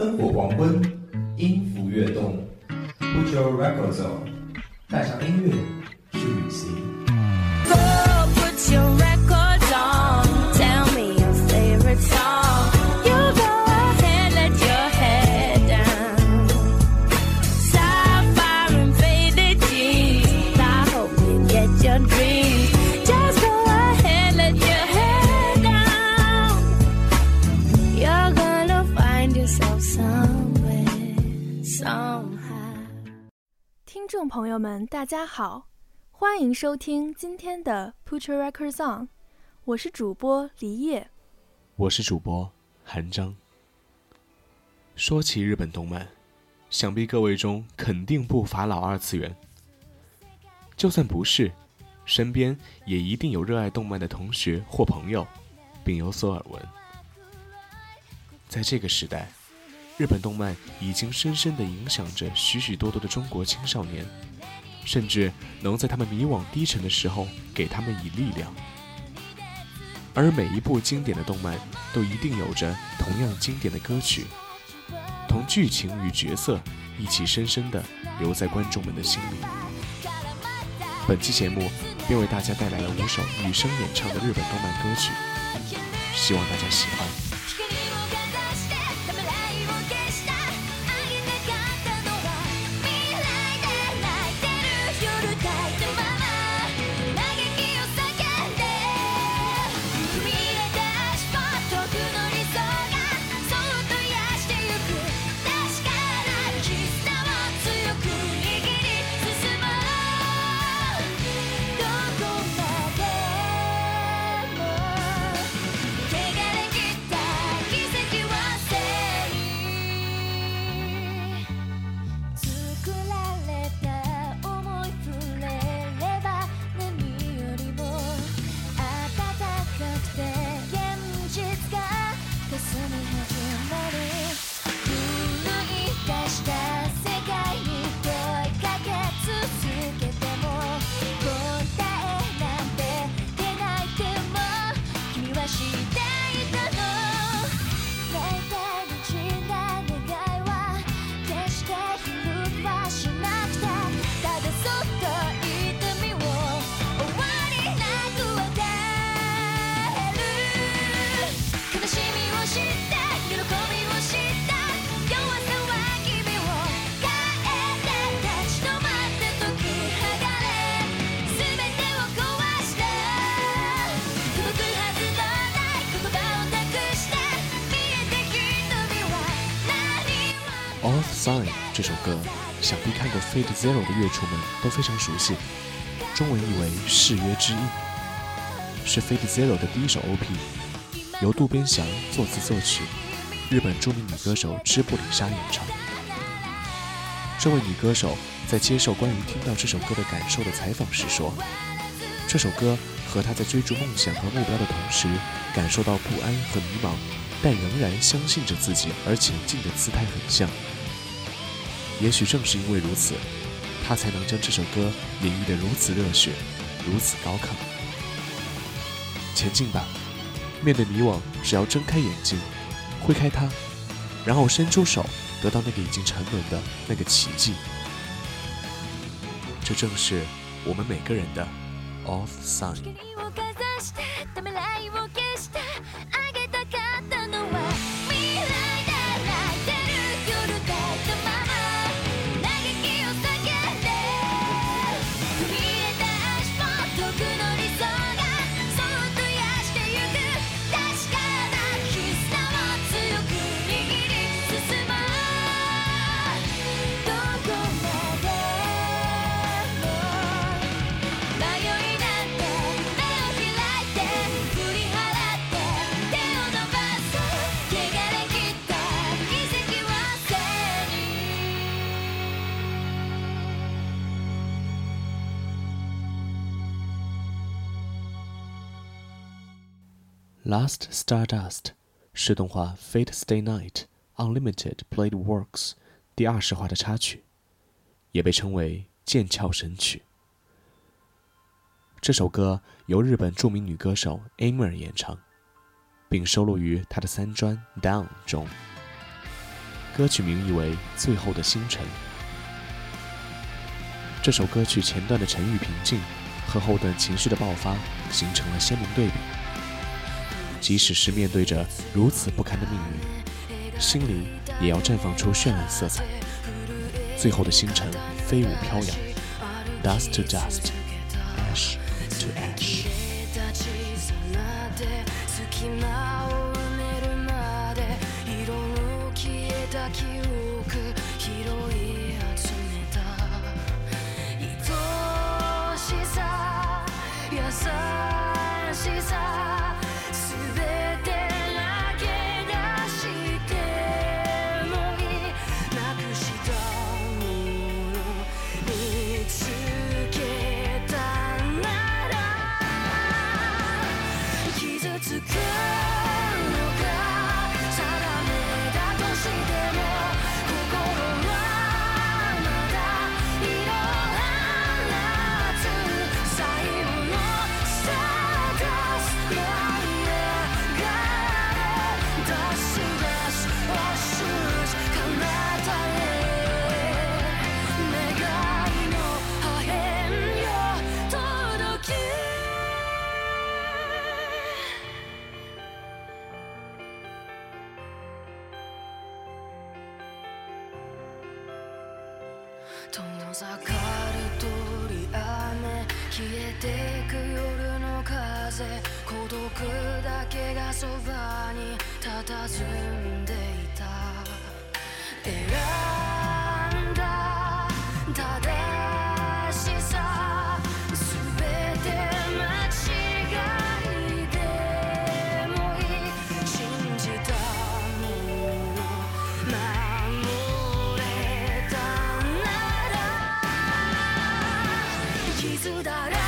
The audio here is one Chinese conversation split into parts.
灯火黄昏，音符跃动，Put your records on，带上音乐去旅行。朋友们，大家好，欢迎收听今天的 Put Your Records On，我是主播黎叶。我是主播韩章。说起日本动漫，想必各位中肯定不乏老二次元。就算不是，身边也一定有热爱动漫的同学或朋友，并有所耳闻。在这个时代，日本动漫已经深深地影响着许许多多的中国青少年，甚至能在他们迷惘低沉的时候给他们以力量。而每一部经典的动漫都一定有着同样经典的歌曲，同剧情与角色一起深深地留在观众们的心里。本期节目便为大家带来了五首女生演唱的日本动漫歌曲，希望大家喜欢。Sign 这首歌，想必看过 Fate Zero 的乐厨们都非常熟悉，中文译为《誓约之印》，是 Fate Zero 的第一首 OP，由渡边翔作词作曲，日本著名女歌手织布里沙演唱。这位女歌手在接受关于听到这首歌的感受的采访时说，这首歌和她在追逐梦想和目标的同时，感受到不安和迷茫，但仍然相信着自己而前进的姿态很像。也许正是因为如此，他才能将这首歌演绎得如此热血，如此高亢。前进吧，面对迷惘，只要睁开眼睛，挥开它，然后伸出手，得到那个已经沉沦的那个奇迹。这正是我们每个人的 off sign。Last Stardust，是动画《Fate Stay Night Unlimited Blade Works》第二十话的插曲，也被称为《剑鞘神曲》。这首歌由日本著名女歌手 Amy 演唱，并收录于她的三专《Down》中。歌曲名义为《最后的星辰》。这首歌曲前段的沉郁平静和后段情绪的爆发形成了鲜明对比。即使是面对着如此不堪的命运心灵也要绽放出绚烂色彩。最后的星辰飞舞飘扬。Dust to dust 遠ざか雨消えてく夜の風孤独だけがそばに佇んでいた。to the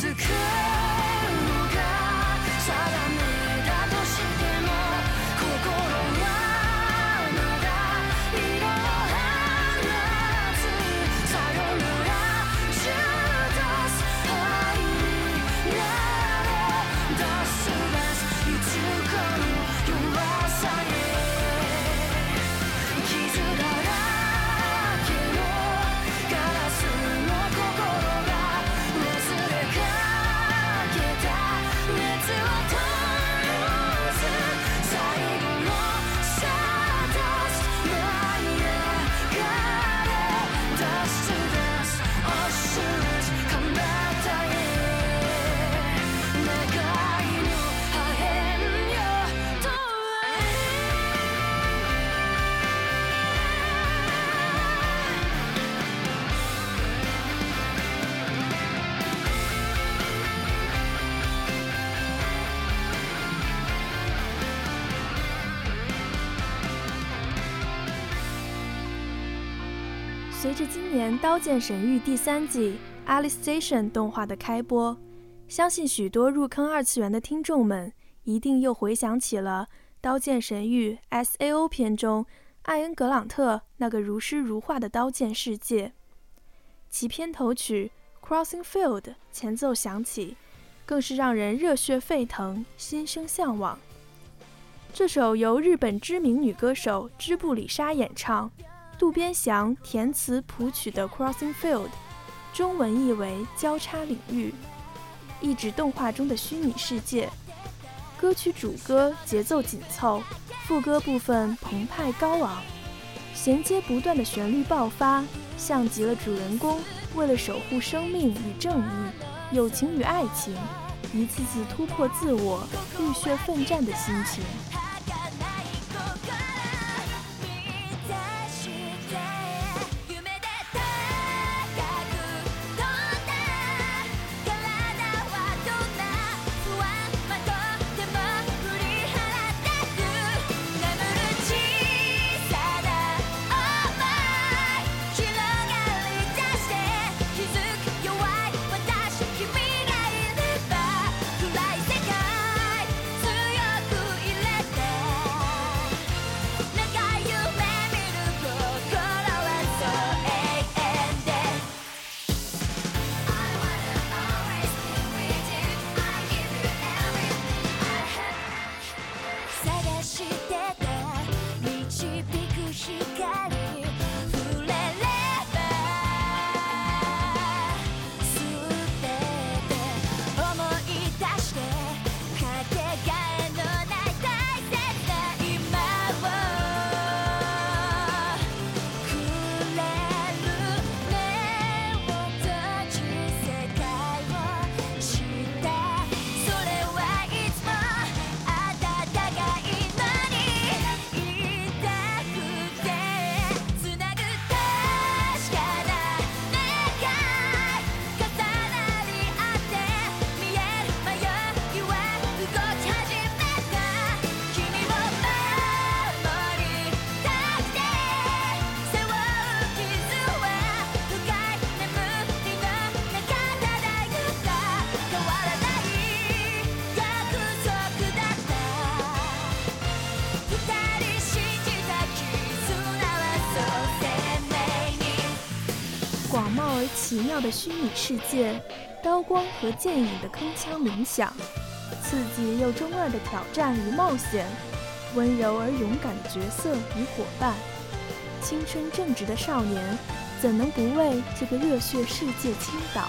to come. 是今年刀剑神域第三季 alice station 动画的开播相信许多入坑二次元的听众们一定又回想起了刀剑神域 sao 片中艾恩格朗特那个如诗如画的刀剑世界。其片头曲 crossing field 前奏响起更是让人热血沸腾心生向往。这首由日本知名女歌手织布里莎演唱渡边翔填词谱曲的《Crossing Field》，中文译为“交叉领域”，意指动画中的虚拟世界。歌曲主歌节奏紧凑，副歌部分澎湃高昂，衔接不断的旋律爆发，像极了主人公为了守护生命与正义、友情与爱情，一次次突破自我、浴血奋战的心情。的虚拟世界，刀光和剑影的铿锵鸣响，刺激又中二的挑战与冒险，温柔而勇敢的角色与伙伴，青春正直的少年，怎能不为这个热血世界倾倒？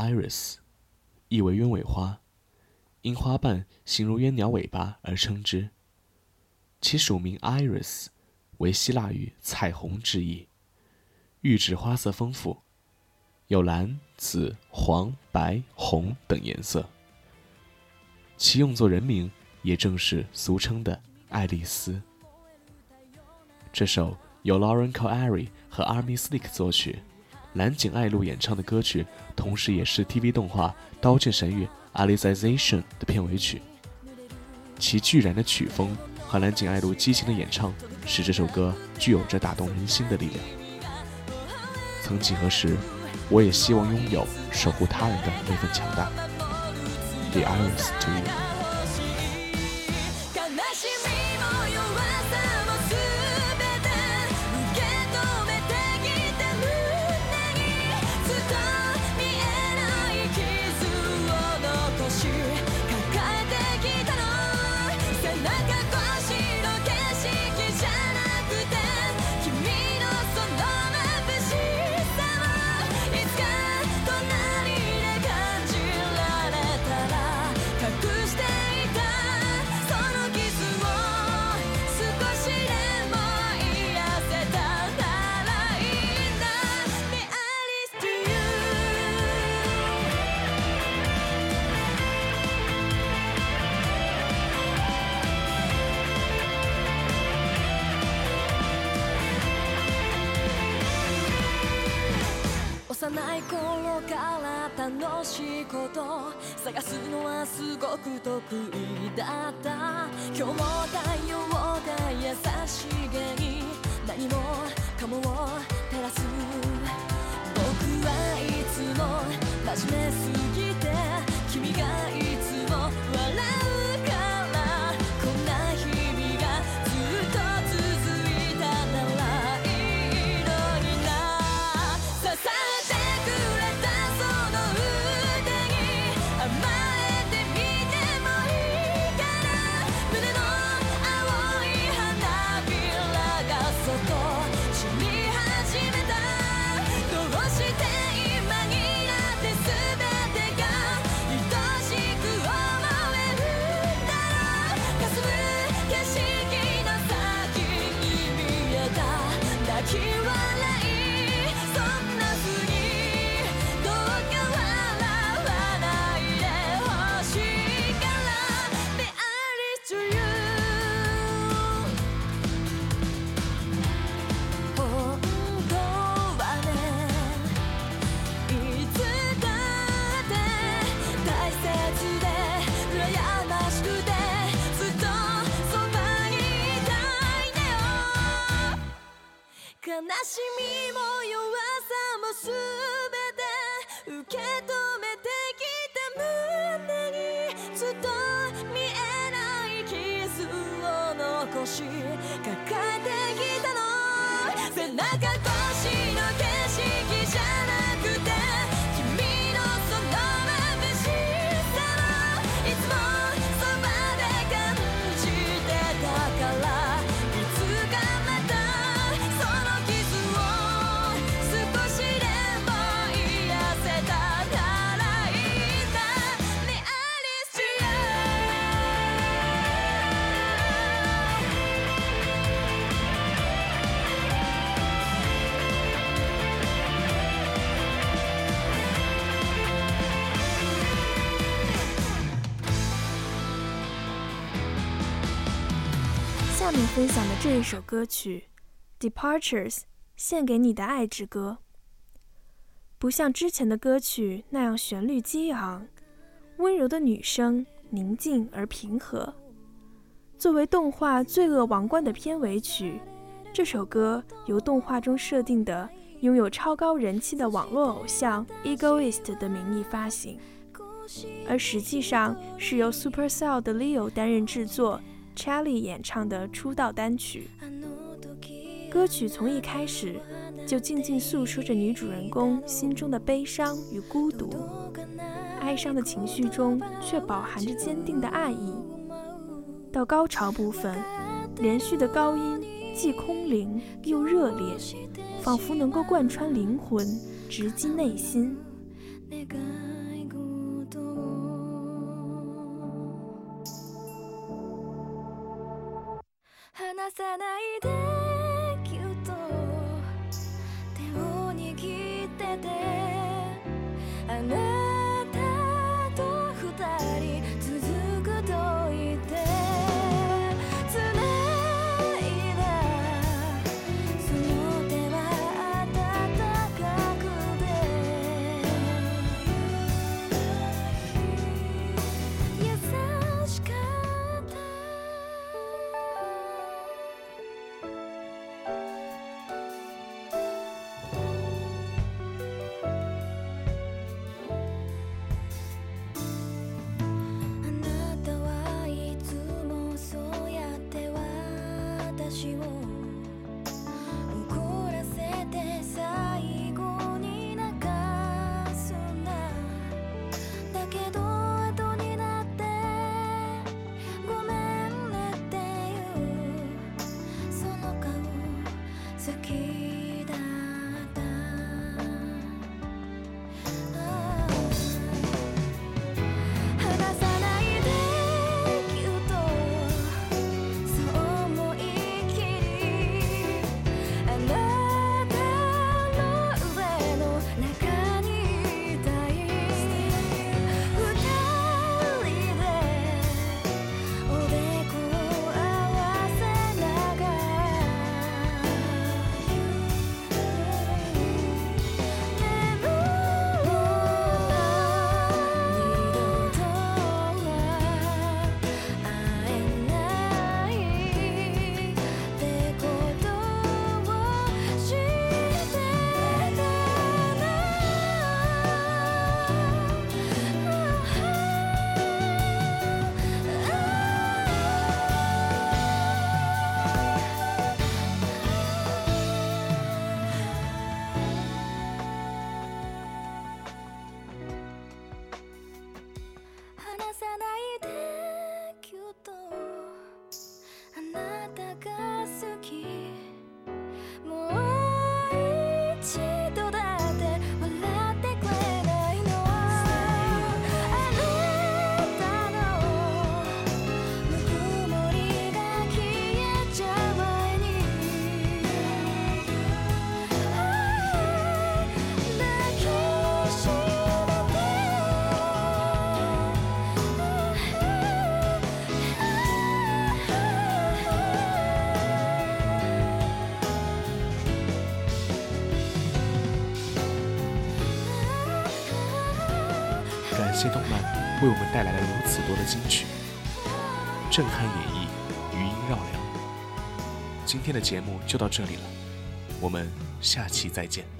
？Iris，意为鸢尾花，因花瓣形如鸢鸟尾巴而称之。其属名 Iris，为希腊语“彩虹”之意，喻指花色丰富，有蓝、紫、黄、白、红等颜色。其用作人名，也正是俗称的爱丽丝。这首由 Lauren Coari 和 Army Slick 作曲。蓝井爱露演唱的歌曲，同时也是 TV 动画《刀剑神域》Alicization 的片尾曲。其巨燃的曲风和蓝井爱露激情的演唱，使这首歌具有着打动人心的力量。曾几何时，我也希望拥有守护他人的那份强大。The Iris to you。頃から楽しいこと探すのはすごく得意だった。今日も太陽が優しげに。何もかもを照らす。僕はいつも真面目すぎ to you 少し抱えてきたの。背中と分享的这一首歌曲《Departures》，献给你的爱之歌。不像之前的歌曲那样旋律激昂，温柔的女声宁静而平和。作为动画《罪恶王冠》的片尾曲，这首歌由动画中设定的拥有超高人气的网络偶像 Egoist 的名义发行，而实际上是由 Supercell 的 Leo 担任制作。Charlie 演唱的出道单曲，歌曲从一开始就静静诉说着女主人公心中的悲伤与孤独，哀伤的情绪中却饱含着坚定的爱意。到高潮部分，连续的高音既空灵又热烈，仿佛能够贯穿灵魂，直击内心。さないで这些动漫为我们带来了如此多的金曲，震撼演绎，余音绕梁。今天的节目就到这里了，我们下期再见。